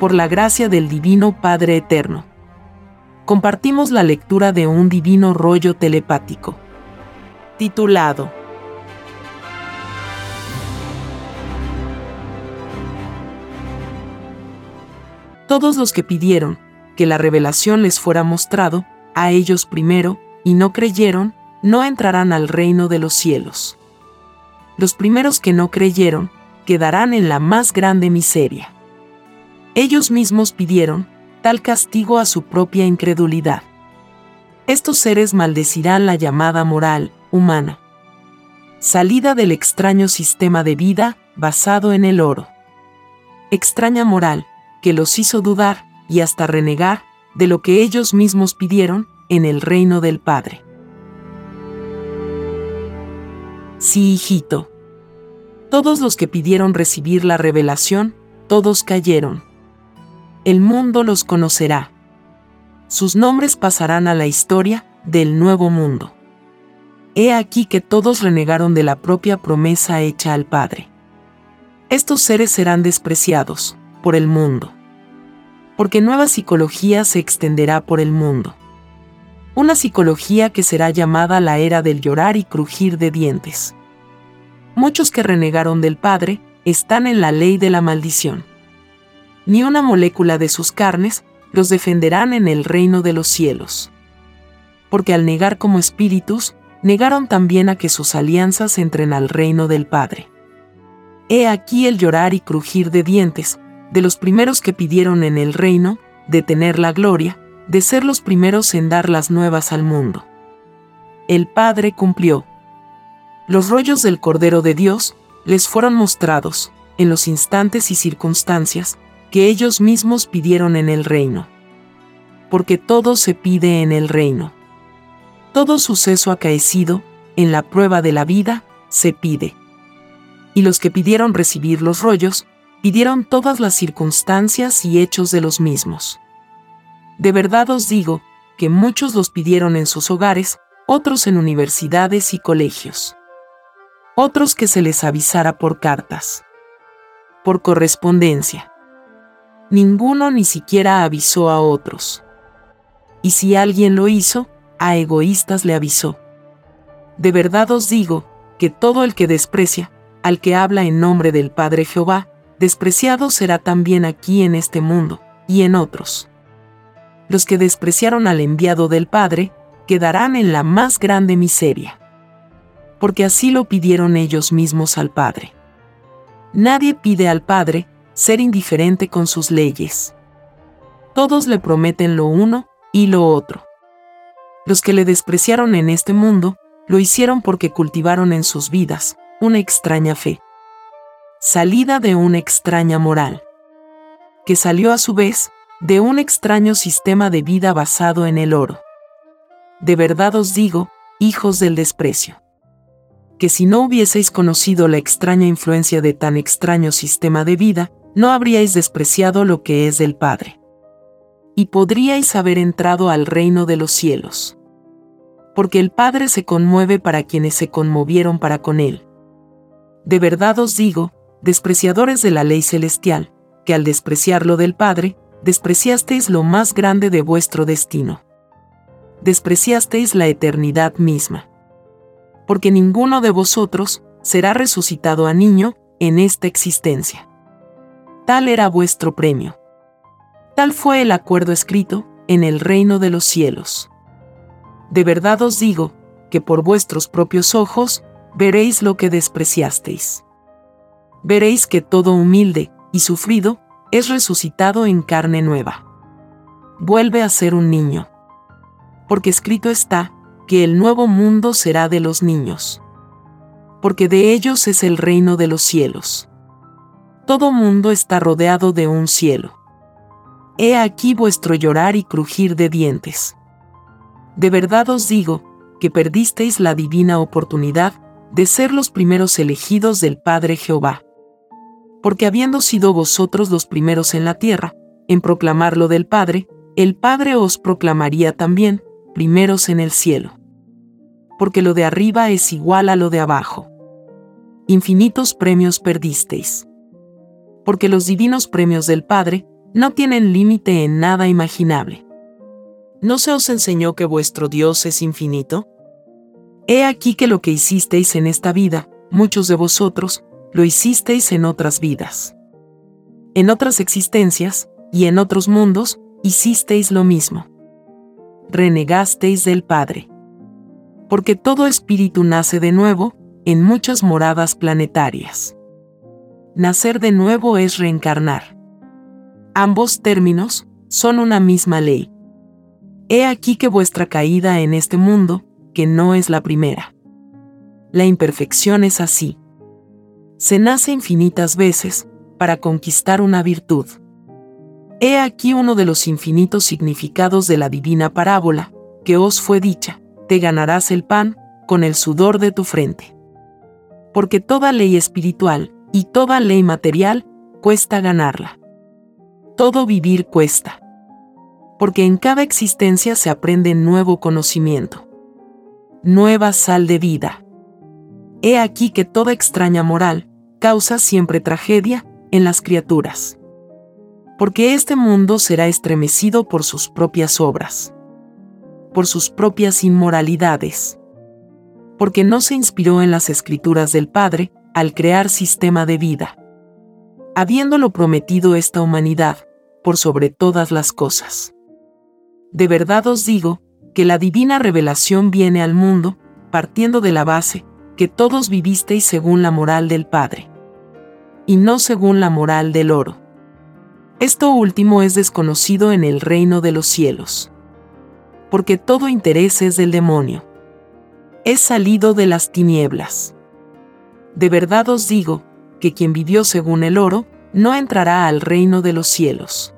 por la gracia del Divino Padre Eterno. Compartimos la lectura de un divino rollo telepático, titulado Todos los que pidieron que la revelación les fuera mostrado, a ellos primero, y no creyeron, no entrarán al reino de los cielos. Los primeros que no creyeron, quedarán en la más grande miseria. Ellos mismos pidieron tal castigo a su propia incredulidad. Estos seres maldecirán la llamada moral humana, salida del extraño sistema de vida basado en el oro. Extraña moral que los hizo dudar y hasta renegar de lo que ellos mismos pidieron en el reino del Padre. Sí, hijito. Todos los que pidieron recibir la revelación, todos cayeron. El mundo los conocerá. Sus nombres pasarán a la historia del nuevo mundo. He aquí que todos renegaron de la propia promesa hecha al Padre. Estos seres serán despreciados por el mundo. Porque nueva psicología se extenderá por el mundo una psicología que será llamada la era del llorar y crujir de dientes. Muchos que renegaron del Padre están en la ley de la maldición. Ni una molécula de sus carnes los defenderán en el reino de los cielos. Porque al negar como espíritus, negaron también a que sus alianzas entren al reino del Padre. He aquí el llorar y crujir de dientes, de los primeros que pidieron en el reino, de tener la gloria, de ser los primeros en dar las nuevas al mundo. El Padre cumplió. Los rollos del Cordero de Dios les fueron mostrados, en los instantes y circunstancias, que ellos mismos pidieron en el reino. Porque todo se pide en el reino. Todo suceso acaecido, en la prueba de la vida, se pide. Y los que pidieron recibir los rollos, pidieron todas las circunstancias y hechos de los mismos. De verdad os digo, que muchos los pidieron en sus hogares, otros en universidades y colegios. Otros que se les avisara por cartas. Por correspondencia. Ninguno ni siquiera avisó a otros. Y si alguien lo hizo, a egoístas le avisó. De verdad os digo, que todo el que desprecia, al que habla en nombre del Padre Jehová, despreciado será también aquí en este mundo, y en otros los que despreciaron al enviado del Padre, quedarán en la más grande miseria. Porque así lo pidieron ellos mismos al Padre. Nadie pide al Padre ser indiferente con sus leyes. Todos le prometen lo uno y lo otro. Los que le despreciaron en este mundo, lo hicieron porque cultivaron en sus vidas una extraña fe. Salida de una extraña moral. Que salió a su vez de un extraño sistema de vida basado en el oro. De verdad os digo, hijos del desprecio, que si no hubieseis conocido la extraña influencia de tan extraño sistema de vida, no habríais despreciado lo que es del Padre. Y podríais haber entrado al reino de los cielos. Porque el Padre se conmueve para quienes se conmovieron para con Él. De verdad os digo, despreciadores de la ley celestial, que al despreciar lo del Padre, despreciasteis lo más grande de vuestro destino. Despreciasteis la eternidad misma. Porque ninguno de vosotros será resucitado a niño en esta existencia. Tal era vuestro premio. Tal fue el acuerdo escrito en el reino de los cielos. De verdad os digo, que por vuestros propios ojos veréis lo que despreciasteis. Veréis que todo humilde y sufrido es resucitado en carne nueva. Vuelve a ser un niño. Porque escrito está, que el nuevo mundo será de los niños. Porque de ellos es el reino de los cielos. Todo mundo está rodeado de un cielo. He aquí vuestro llorar y crujir de dientes. De verdad os digo, que perdisteis la divina oportunidad de ser los primeros elegidos del Padre Jehová porque habiendo sido vosotros los primeros en la tierra, en proclamar lo del Padre, el Padre os proclamaría también, primeros en el cielo. Porque lo de arriba es igual a lo de abajo. Infinitos premios perdisteis. Porque los divinos premios del Padre no tienen límite en nada imaginable. ¿No se os enseñó que vuestro Dios es infinito? He aquí que lo que hicisteis en esta vida, muchos de vosotros, lo hicisteis en otras vidas. En otras existencias, y en otros mundos, hicisteis lo mismo. Renegasteis del Padre. Porque todo espíritu nace de nuevo, en muchas moradas planetarias. Nacer de nuevo es reencarnar. Ambos términos son una misma ley. He aquí que vuestra caída en este mundo, que no es la primera. La imperfección es así. Se nace infinitas veces para conquistar una virtud. He aquí uno de los infinitos significados de la divina parábola, que os fue dicha, te ganarás el pan con el sudor de tu frente. Porque toda ley espiritual y toda ley material cuesta ganarla. Todo vivir cuesta. Porque en cada existencia se aprende nuevo conocimiento nueva sal de vida. He aquí que toda extraña moral causa siempre tragedia en las criaturas. Porque este mundo será estremecido por sus propias obras, por sus propias inmoralidades. Porque no se inspiró en las escrituras del Padre al crear sistema de vida. Habiéndolo prometido esta humanidad, por sobre todas las cosas. De verdad os digo, que la divina revelación viene al mundo, partiendo de la base, que todos vivisteis según la moral del Padre, y no según la moral del oro. Esto último es desconocido en el reino de los cielos, porque todo interés es del demonio. Es salido de las tinieblas. De verdad os digo, que quien vivió según el oro, no entrará al reino de los cielos,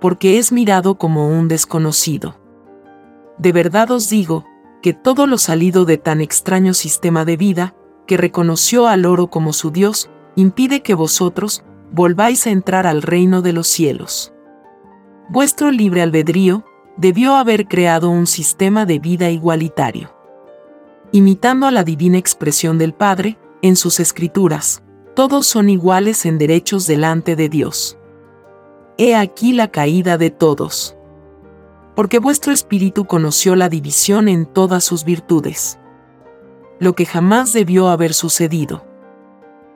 porque es mirado como un desconocido de verdad os digo, que todo lo salido de tan extraño sistema de vida, que reconoció al oro como su Dios, impide que vosotros volváis a entrar al reino de los cielos. Vuestro libre albedrío debió haber creado un sistema de vida igualitario. Imitando a la divina expresión del Padre, en sus escrituras, todos son iguales en derechos delante de Dios. He aquí la caída de todos porque vuestro espíritu conoció la división en todas sus virtudes. Lo que jamás debió haber sucedido.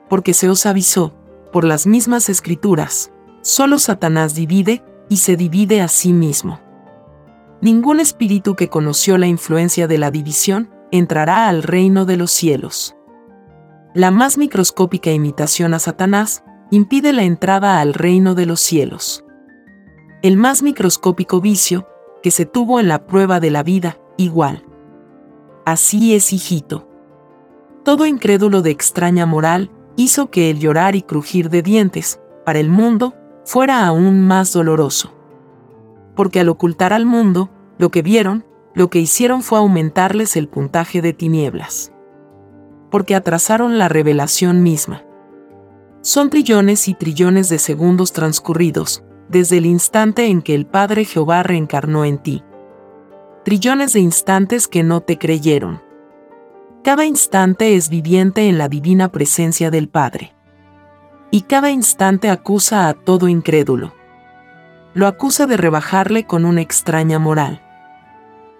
Porque se os avisó, por las mismas escrituras, solo Satanás divide, y se divide a sí mismo. Ningún espíritu que conoció la influencia de la división entrará al reino de los cielos. La más microscópica imitación a Satanás impide la entrada al reino de los cielos. El más microscópico vicio que se tuvo en la prueba de la vida, igual. Así es, hijito. Todo incrédulo de extraña moral hizo que el llorar y crujir de dientes, para el mundo, fuera aún más doloroso. Porque al ocultar al mundo, lo que vieron, lo que hicieron fue aumentarles el puntaje de tinieblas. Porque atrasaron la revelación misma. Son trillones y trillones de segundos transcurridos, desde el instante en que el Padre Jehová reencarnó en ti. Trillones de instantes que no te creyeron. Cada instante es viviente en la divina presencia del Padre. Y cada instante acusa a todo incrédulo. Lo acusa de rebajarle con una extraña moral.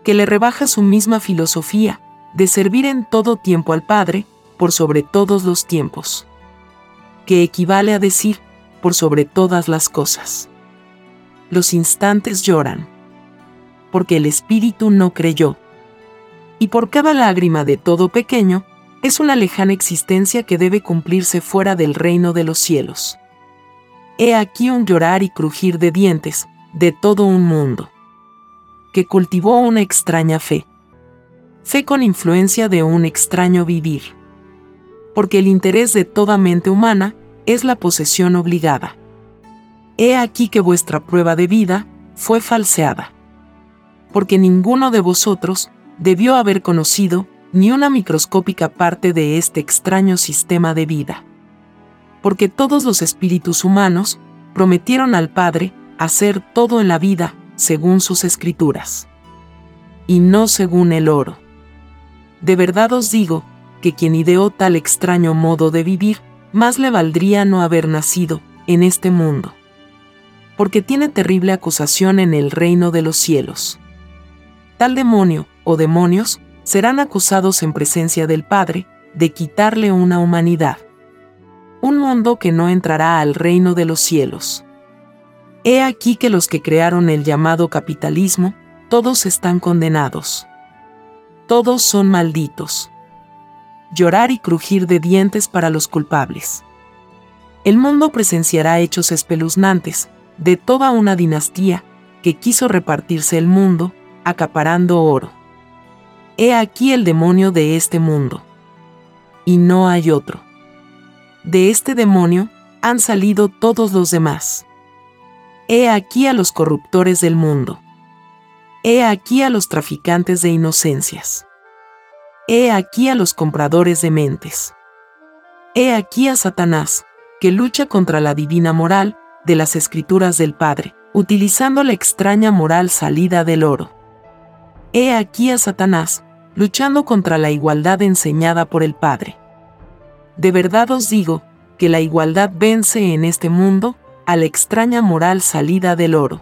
Que le rebaja su misma filosofía, de servir en todo tiempo al Padre, por sobre todos los tiempos. Que equivale a decir, por sobre todas las cosas los instantes lloran. Porque el espíritu no creyó. Y por cada lágrima de todo pequeño, es una lejana existencia que debe cumplirse fuera del reino de los cielos. He aquí un llorar y crujir de dientes, de todo un mundo, que cultivó una extraña fe. Fe con influencia de un extraño vivir. Porque el interés de toda mente humana es la posesión obligada. He aquí que vuestra prueba de vida fue falseada. Porque ninguno de vosotros debió haber conocido ni una microscópica parte de este extraño sistema de vida. Porque todos los espíritus humanos prometieron al Padre hacer todo en la vida según sus escrituras. Y no según el oro. De verdad os digo, que quien ideó tal extraño modo de vivir, más le valdría no haber nacido en este mundo porque tiene terrible acusación en el reino de los cielos. Tal demonio, o demonios, serán acusados en presencia del Padre, de quitarle una humanidad. Un mundo que no entrará al reino de los cielos. He aquí que los que crearon el llamado capitalismo, todos están condenados. Todos son malditos. Llorar y crujir de dientes para los culpables. El mundo presenciará hechos espeluznantes, de toda una dinastía, que quiso repartirse el mundo, acaparando oro. He aquí el demonio de este mundo. Y no hay otro. De este demonio han salido todos los demás. He aquí a los corruptores del mundo. He aquí a los traficantes de inocencias. He aquí a los compradores de mentes. He aquí a Satanás, que lucha contra la divina moral de las escrituras del Padre, utilizando la extraña moral salida del oro. He aquí a Satanás, luchando contra la igualdad enseñada por el Padre. De verdad os digo, que la igualdad vence en este mundo a la extraña moral salida del oro.